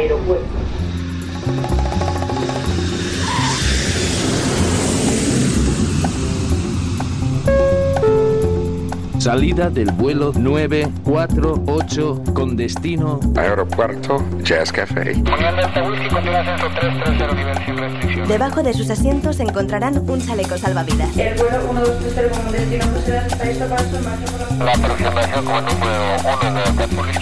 aeropuerto. Salida del vuelo 948 con destino Aeropuerto Jazz Café. Debajo de sus asientos encontrarán un chaleco salvavidas. El vuelo 1230 con destino José Blas está listo para su por la La aproximación como número 1 de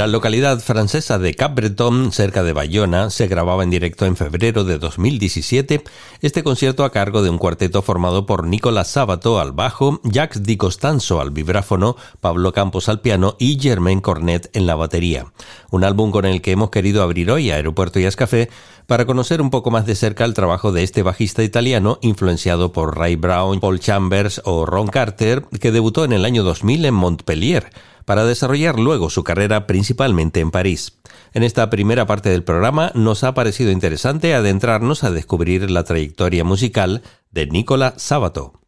La localidad francesa de Capbreton, cerca de Bayona, se grababa en directo en febrero de 2017 este concierto a cargo de un cuarteto formado por Nicolas Sabato al bajo, Jacques Di Costanzo al vibráfono, Pablo Campos al piano y Germain Cornet en la batería. Un álbum con el que hemos querido abrir hoy Aeropuerto y Café para conocer un poco más de cerca el trabajo de este bajista italiano influenciado por Ray Brown, Paul Chambers o Ron Carter, que debutó en el año 2000 en Montpellier para desarrollar luego su carrera principalmente en París. En esta primera parte del programa nos ha parecido interesante adentrarnos a descubrir la trayectoria musical de Nicola Sabato.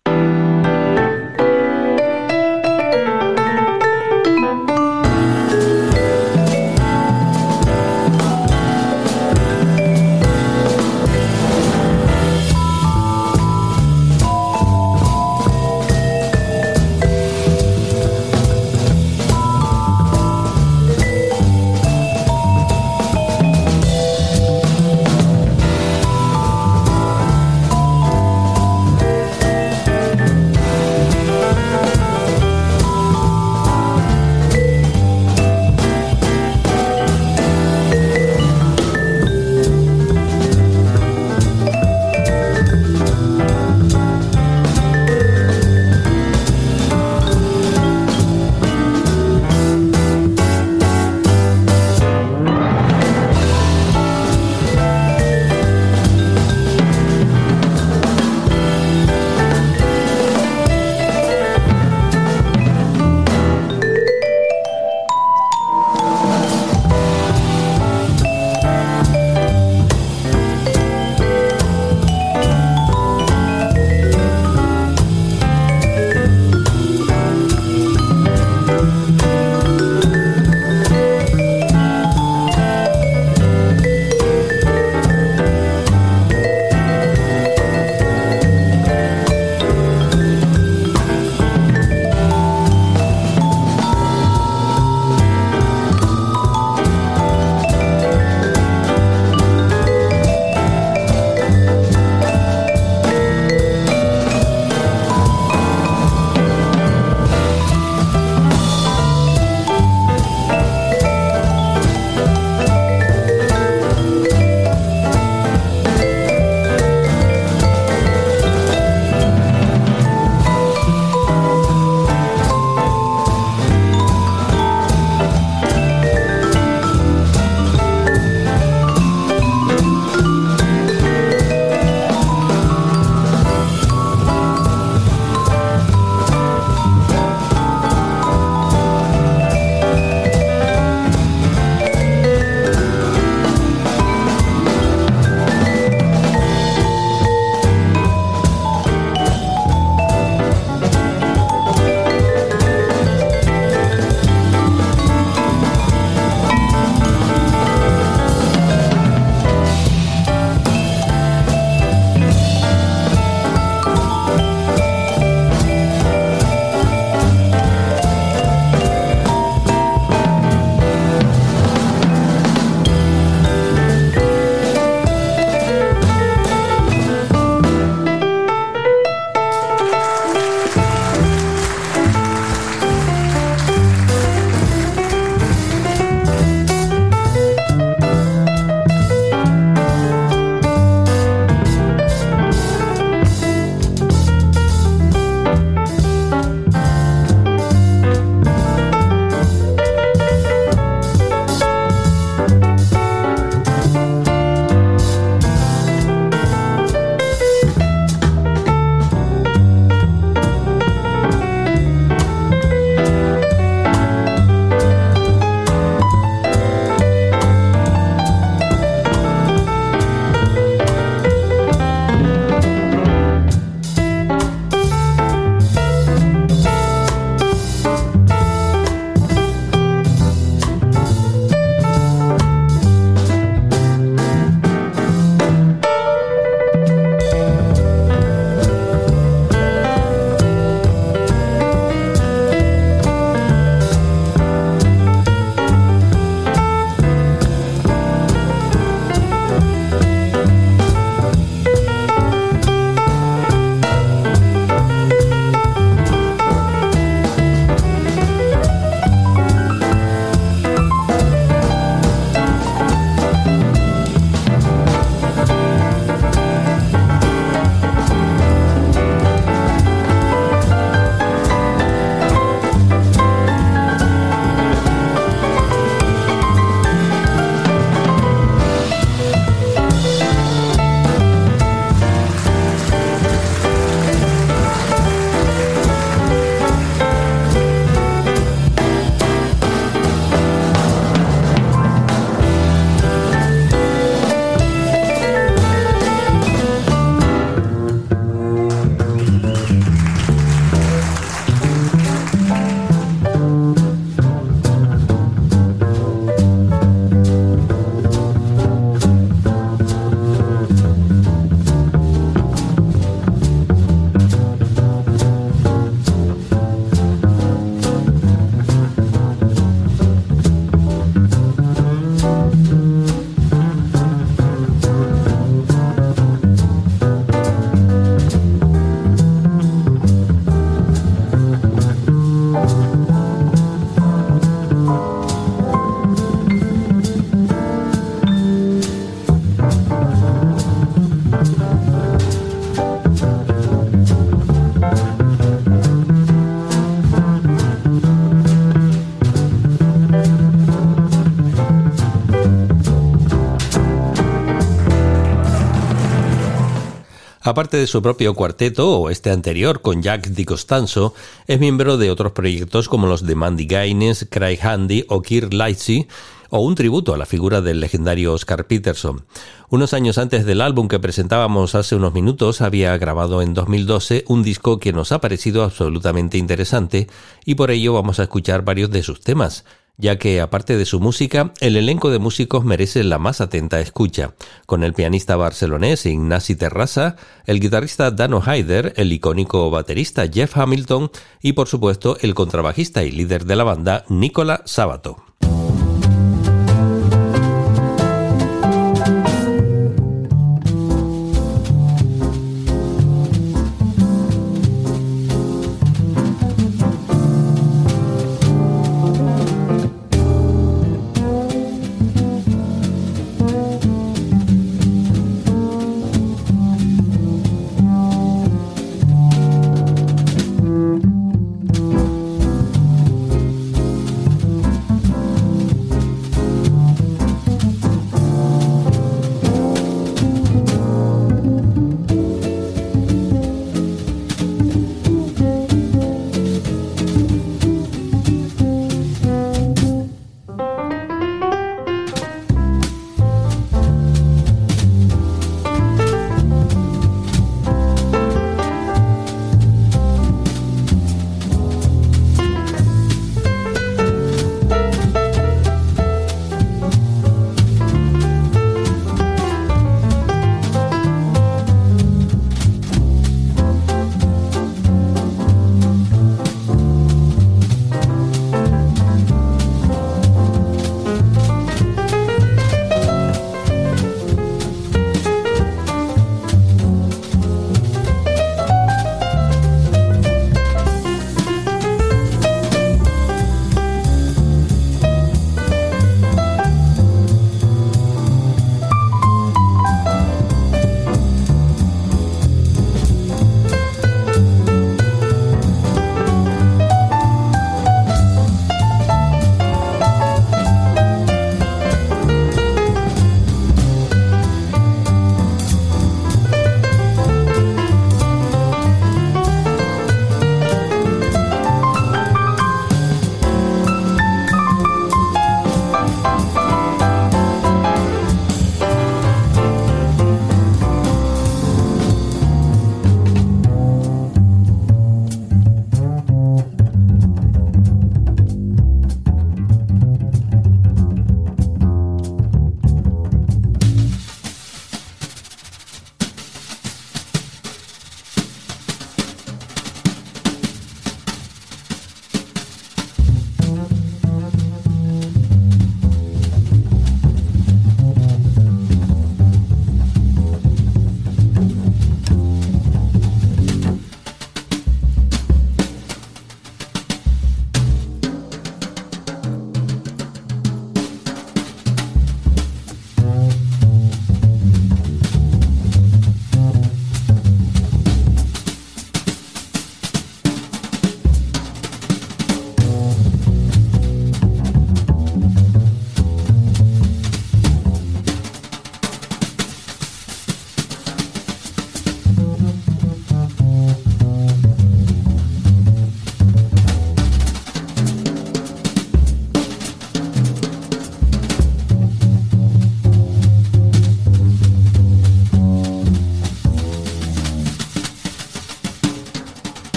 Aparte de su propio cuarteto o este anterior con Jack Di Costanzo, es miembro de otros proyectos como los de Mandy Gaines, Craig Handy o Kirk Lightsey, o un tributo a la figura del legendario Oscar Peterson. Unos años antes del álbum que presentábamos hace unos minutos, había grabado en 2012 un disco que nos ha parecido absolutamente interesante y por ello vamos a escuchar varios de sus temas ya que aparte de su música, el elenco de músicos merece la más atenta escucha, con el pianista barcelonés Ignasi Terrassa, el guitarrista Dano Haider, el icónico baterista Jeff Hamilton y por supuesto el contrabajista y líder de la banda Nicola Sabato.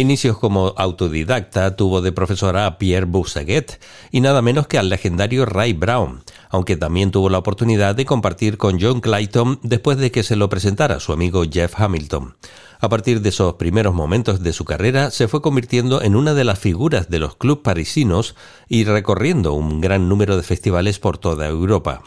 Inicios como autodidacta tuvo de profesora a Pierre Boussaguet y nada menos que al legendario Ray Brown, aunque también tuvo la oportunidad de compartir con John Clayton después de que se lo presentara su amigo Jeff Hamilton. A partir de esos primeros momentos de su carrera, se fue convirtiendo en una de las figuras de los clubes parisinos y recorriendo un gran número de festivales por toda Europa.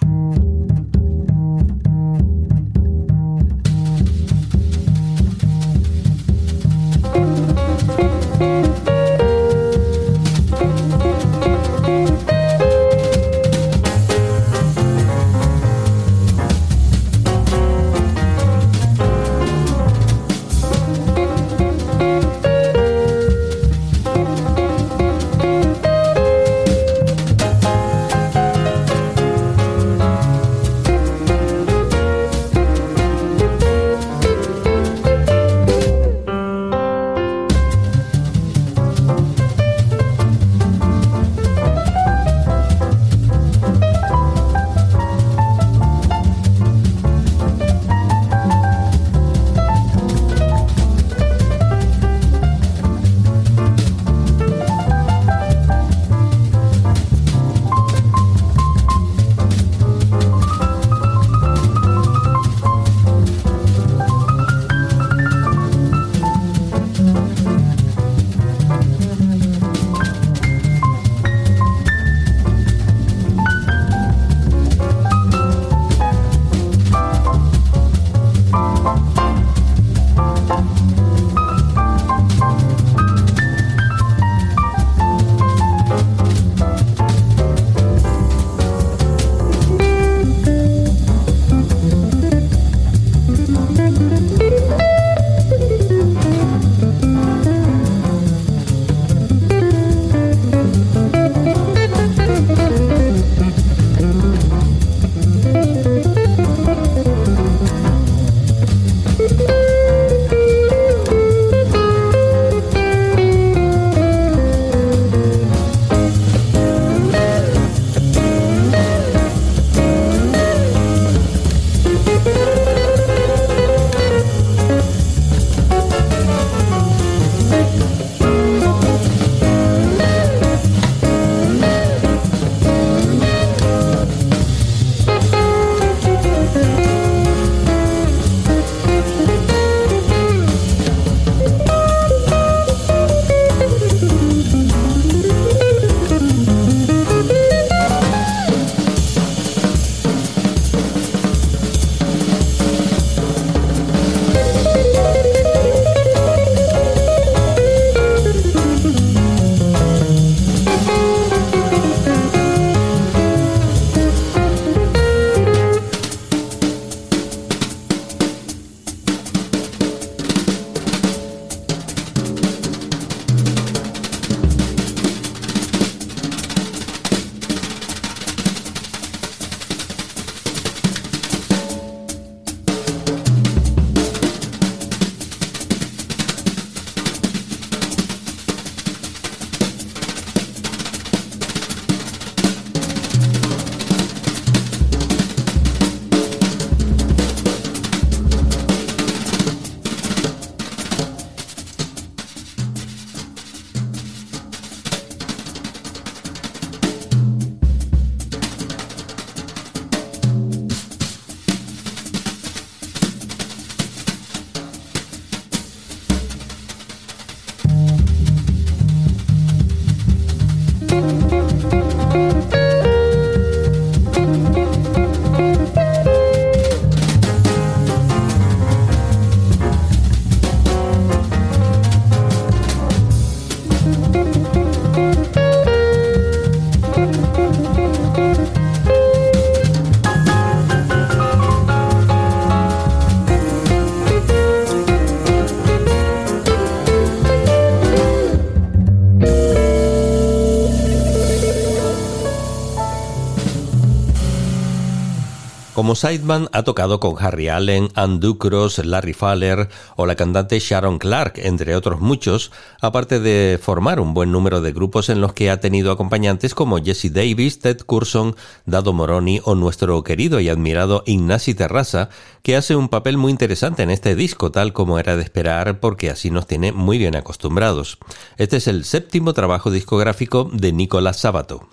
Como sideman ha tocado con Harry Allen, Ann Ducros, Larry Fowler o la cantante Sharon Clark, entre otros muchos, aparte de formar un buen número de grupos en los que ha tenido acompañantes como Jesse Davis, Ted Curson, Dado Moroni o nuestro querido y admirado Ignasi Terraza, que hace un papel muy interesante en este disco, tal como era de esperar, porque así nos tiene muy bien acostumbrados. Este es el séptimo trabajo discográfico de Nicolás Sabato.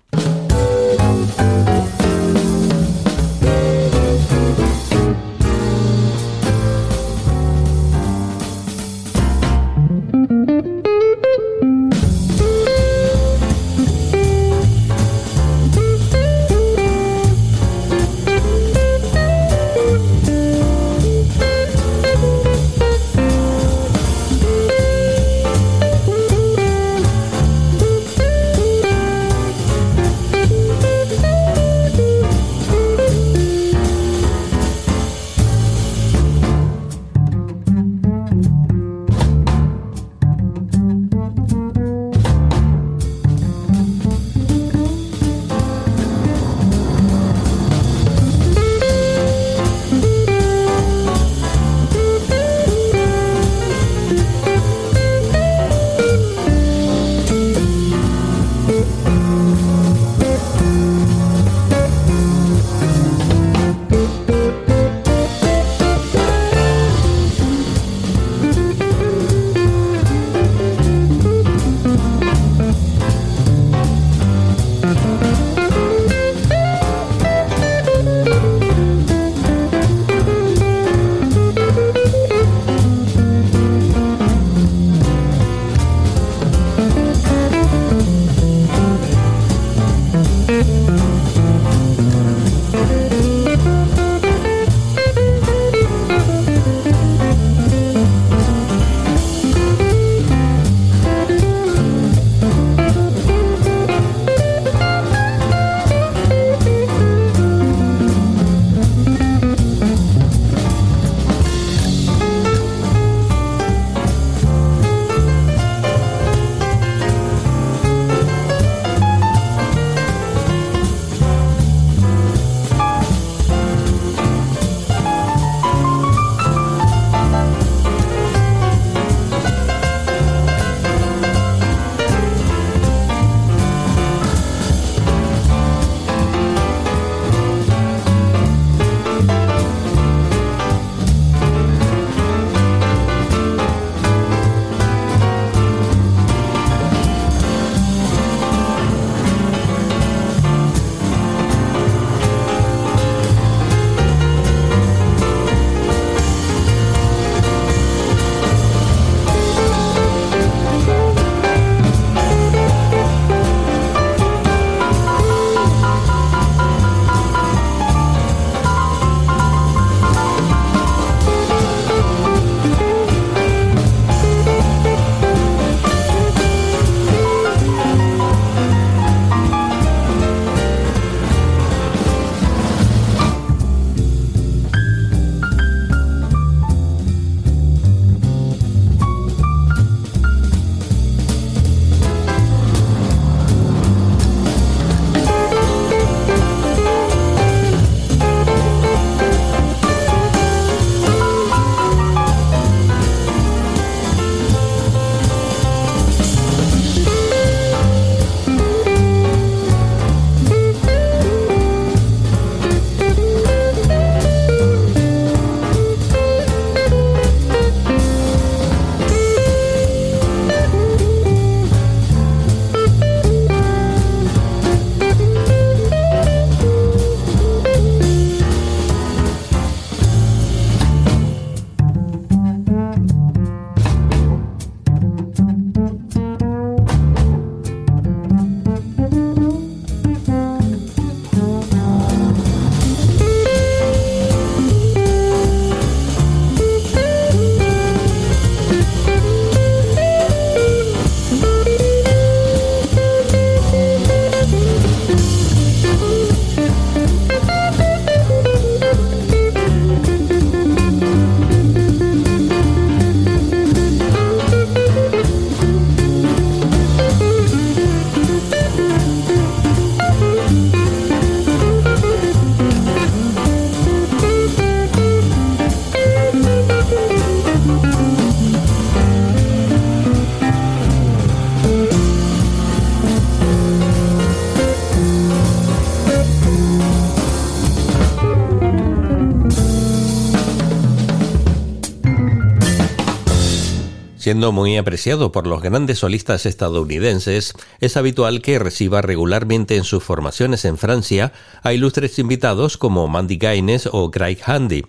Siendo muy apreciado por los grandes solistas estadounidenses, es habitual que reciba regularmente en sus formaciones en Francia a ilustres invitados como Mandy Gaines o Craig Handy.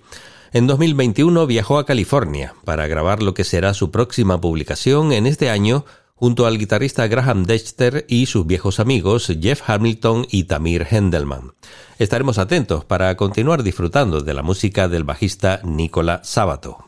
En 2021 viajó a California para grabar lo que será su próxima publicación en este año junto al guitarrista Graham Dexter y sus viejos amigos Jeff Hamilton y Tamir Hendelman. Estaremos atentos para continuar disfrutando de la música del bajista Nicola Sabato.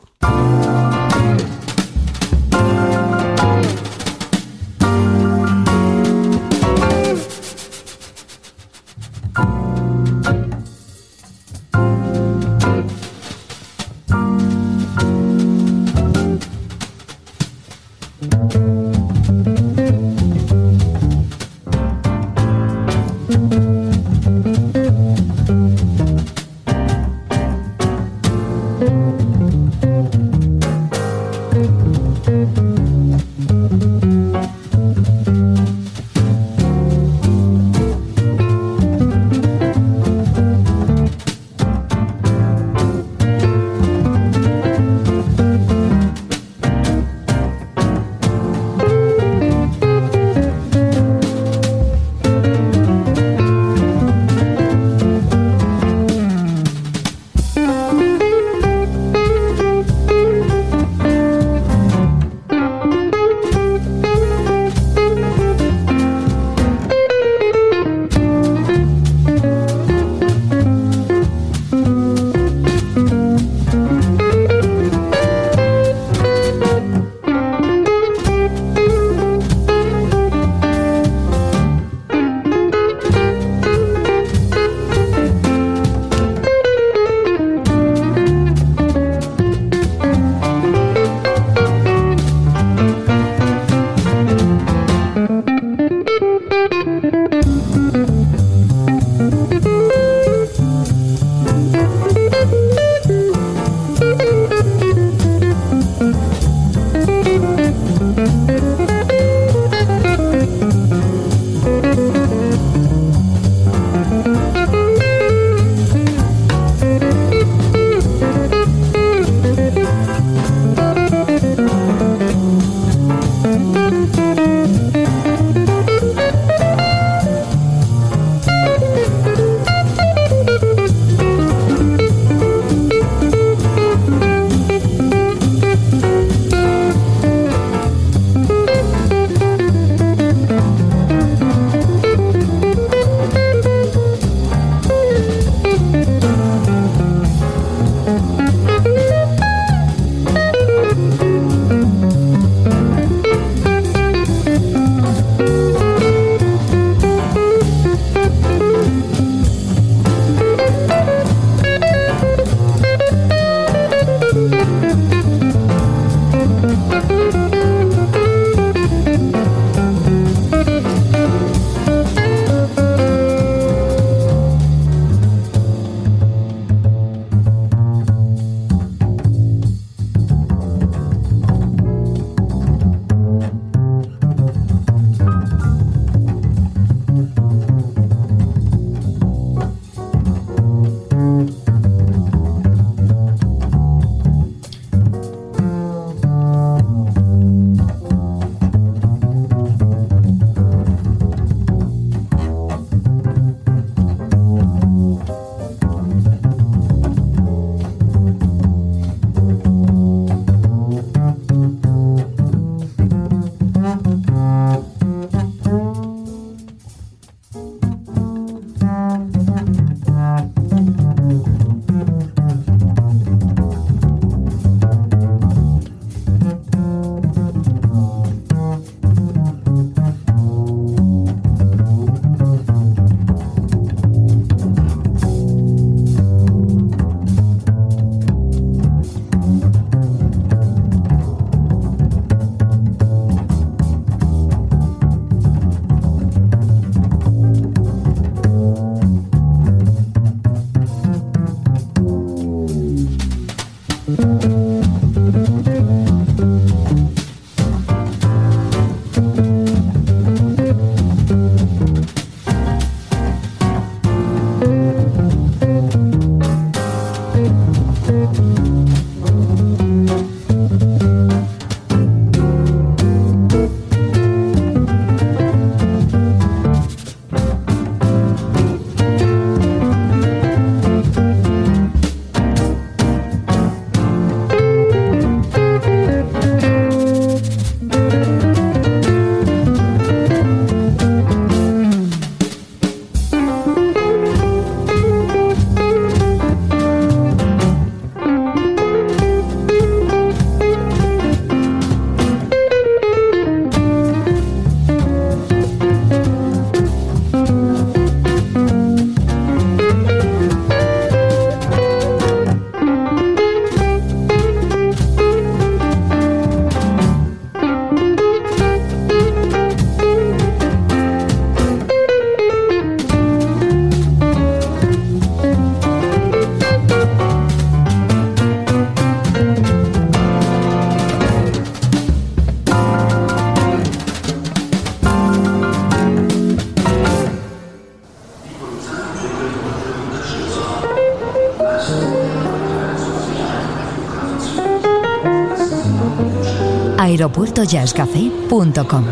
aeropuertojazzcafé.com.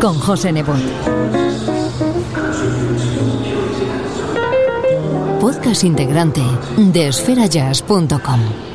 Con José Nebot. Podcast integrante de esferajazz.com.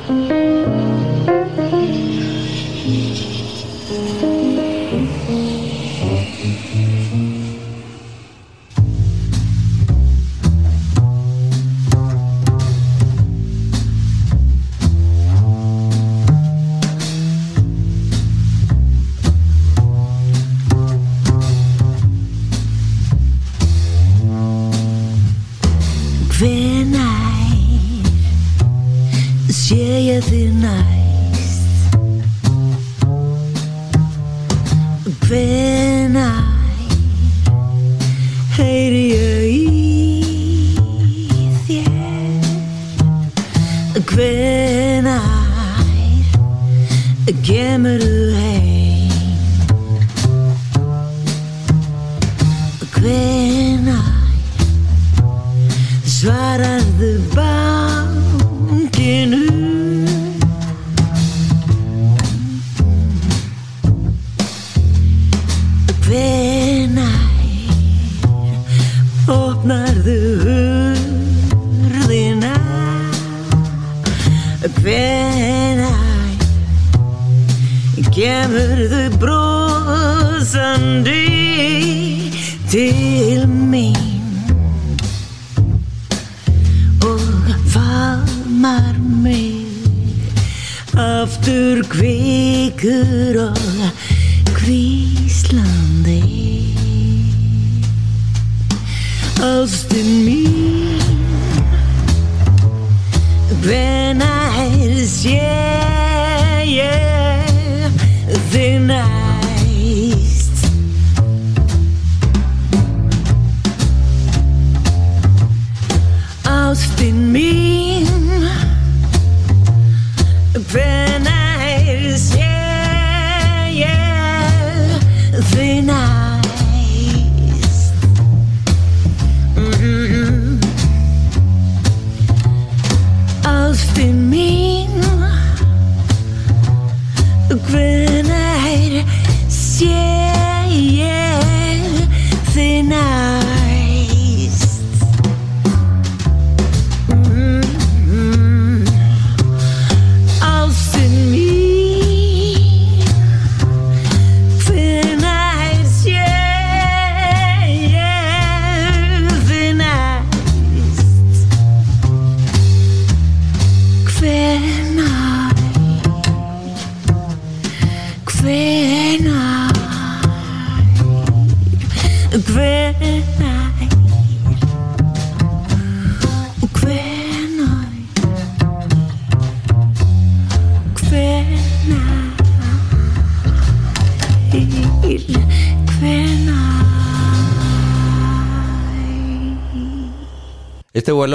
Then I Heiliger Eve, yeah. Gwen I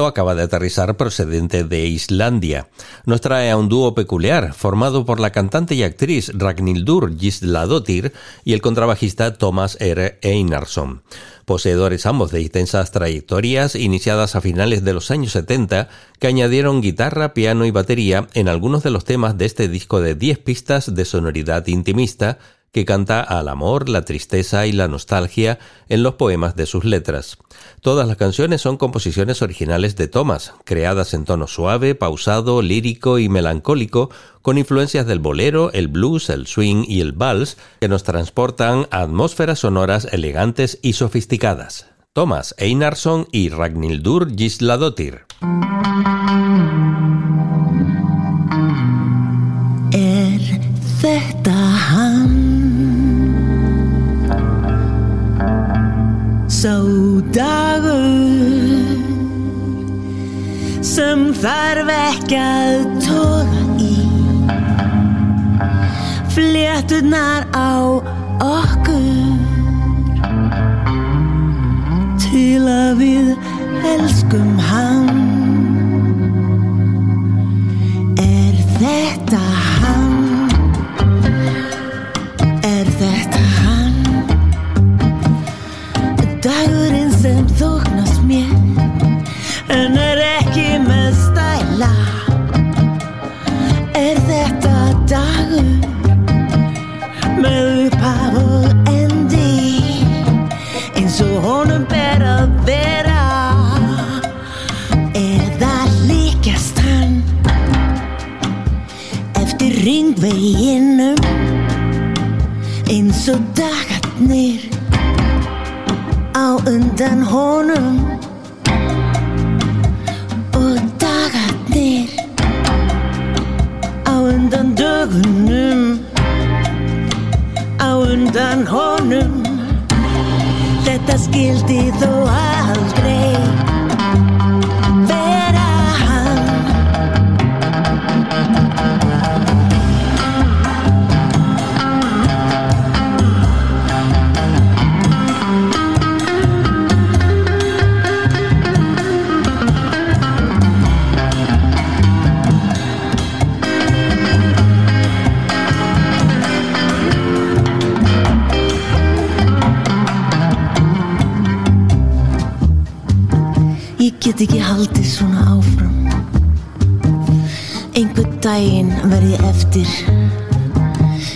acaba de aterrizar procedente de Islandia. Nos trae a un dúo peculiar, formado por la cantante y actriz Ragnhildur Gísladóttir y el contrabajista Thomas R. Einarsson. Poseedores ambos de intensas trayectorias iniciadas a finales de los años 70, que añadieron guitarra, piano y batería en algunos de los temas de este disco de 10 pistas de sonoridad intimista que canta al amor, la tristeza y la nostalgia en los poemas de sus letras. Todas las canciones son composiciones originales de Thomas, creadas en tono suave, pausado, lírico y melancólico, con influencias del bolero, el blues, el swing y el vals, que nos transportan atmósferas sonoras elegantes y sofisticadas. Thomas Einarsson y Ragnhildur Gísladóttir. Sá dagur sem þarf ekki að toga í fléttunar á okkur til að við elskum hann er þetta Er honum. Og dagarnir á undan dögunum á undan honum. Þetta skildi þó aldrei daginn verð ég eftir.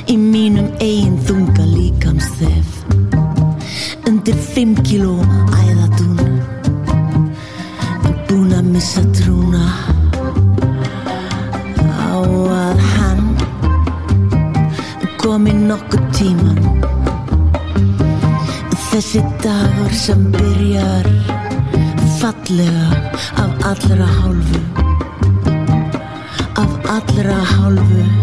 Í mínum eigin þunga líkamsþef. Undir fimm kíló æðadún. Búin að missa trúna. Á að hann Komi nokkuð tíman Þessi dagur sem byrjar fallega af allra hálfu 好冷。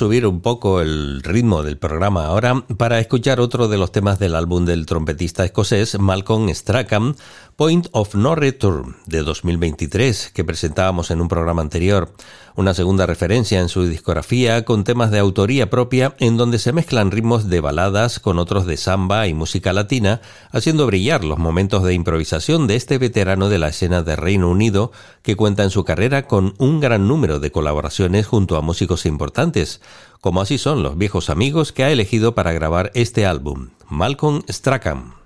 Subir un poco el ritmo del programa ahora para escuchar otro de los temas del álbum del trompetista escocés Malcolm Strachan, Point of No Return, de 2023, que presentábamos en un programa anterior. Una segunda referencia en su discografía con temas de autoría propia en donde se mezclan ritmos de baladas con otros de samba y música latina, haciendo brillar los momentos de improvisación de este veterano de la escena de Reino Unido que cuenta en su carrera con un gran número de colaboraciones junto a músicos importantes, como así son los viejos amigos que ha elegido para grabar este álbum, Malcolm Strachan.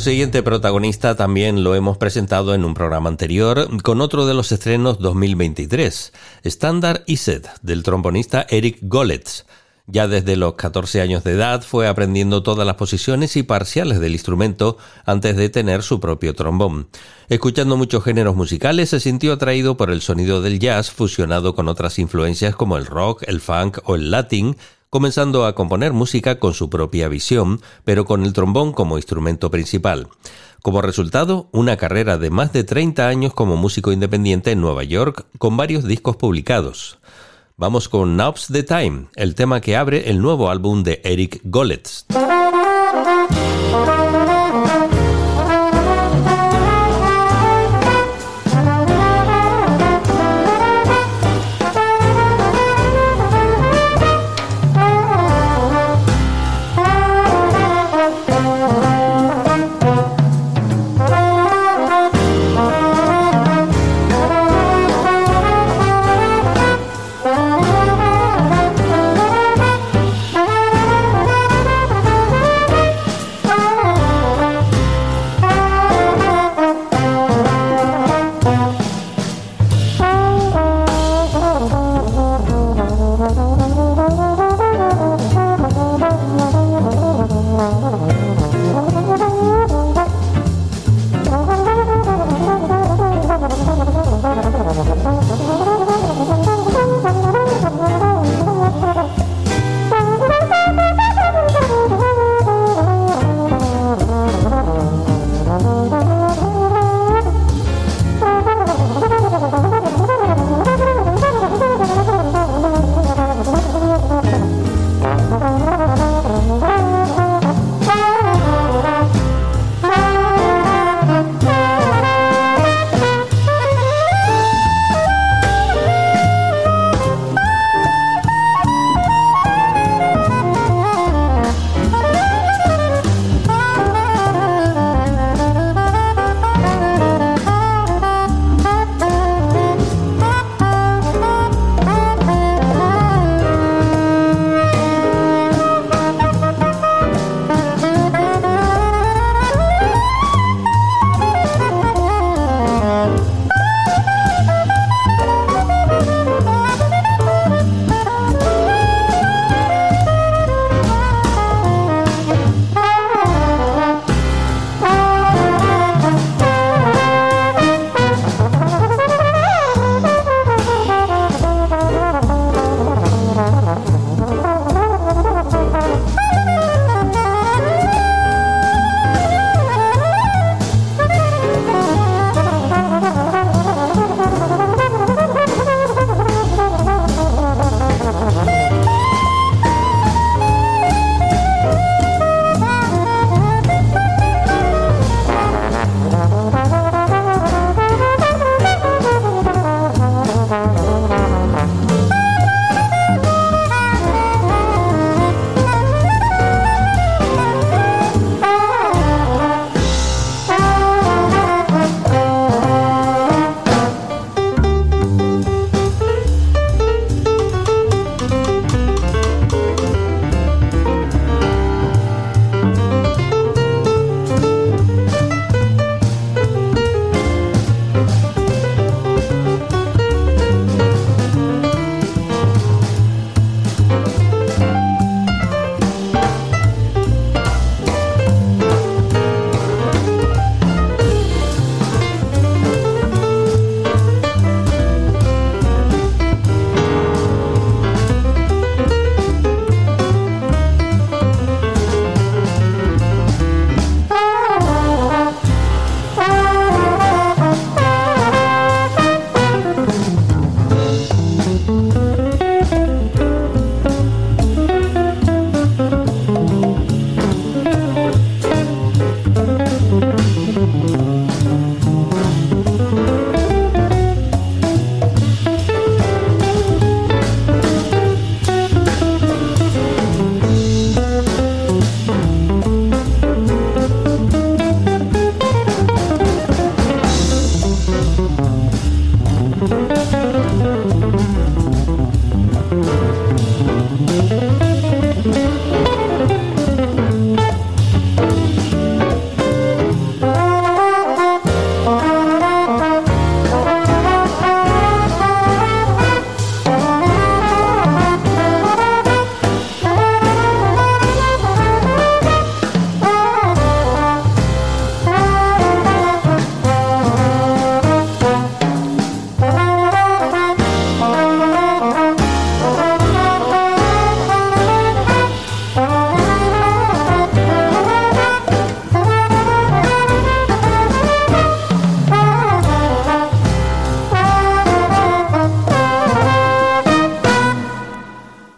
Siguiente protagonista también lo hemos presentado en un programa anterior con otro de los estrenos 2023, Standard Set, del trombonista Eric Goletz. Ya desde los 14 años de edad fue aprendiendo todas las posiciones y parciales del instrumento antes de tener su propio trombón. Escuchando muchos géneros musicales se sintió atraído por el sonido del jazz fusionado con otras influencias como el rock, el funk o el latín, comenzando a componer música con su propia visión, pero con el trombón como instrumento principal. Como resultado, una carrera de más de 30 años como músico independiente en Nueva York, con varios discos publicados. Vamos con Now's the Time, el tema que abre el nuevo álbum de Eric Goletz.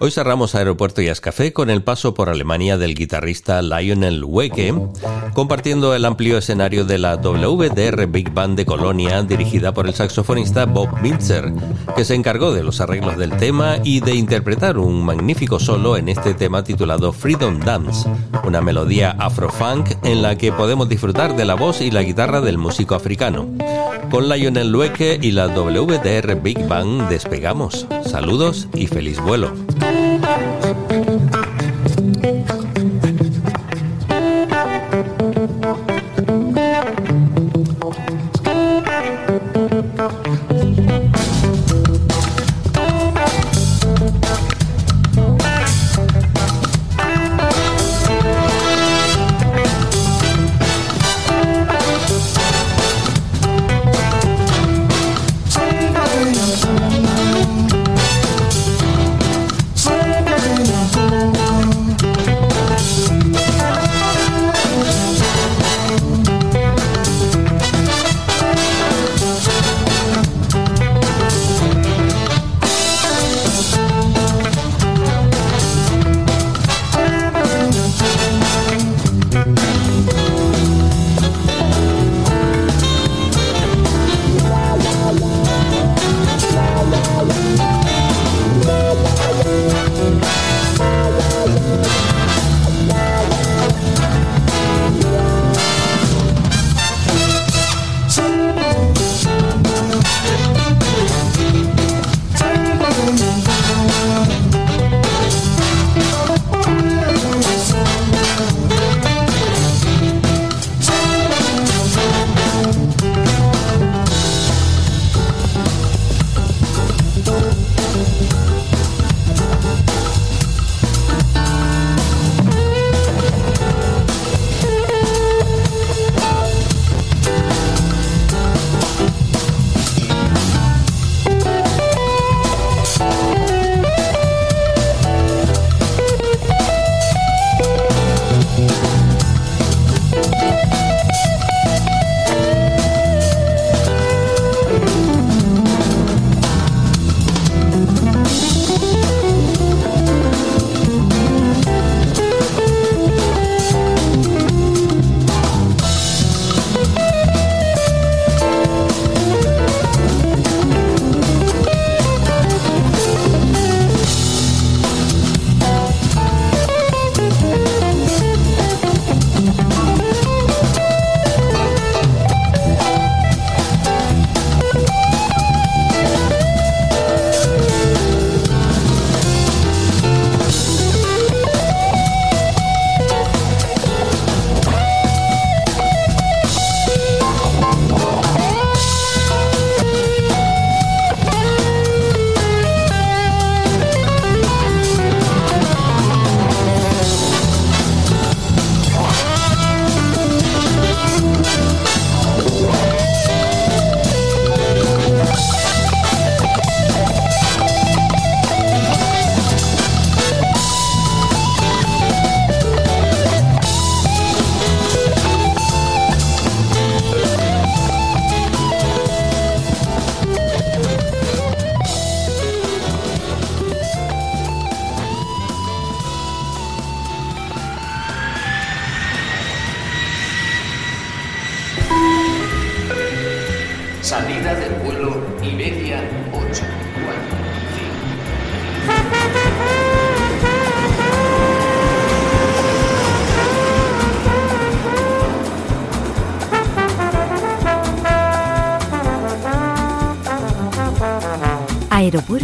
Hoy cerramos Aeropuerto y Café con el paso por Alemania del guitarrista Lionel Weke, compartiendo el amplio escenario de la WDR Big Band de Colonia, dirigida por el saxofonista Bob Mintzer, que se encargó de los arreglos del tema y de interpretar un magnífico solo en este tema titulado Freedom Dance, una melodía afrofunk en la que podemos disfrutar de la voz y la guitarra del músico africano. Con Lionel Weke y la WDR Big Band despegamos. Saludos y feliz vuelo.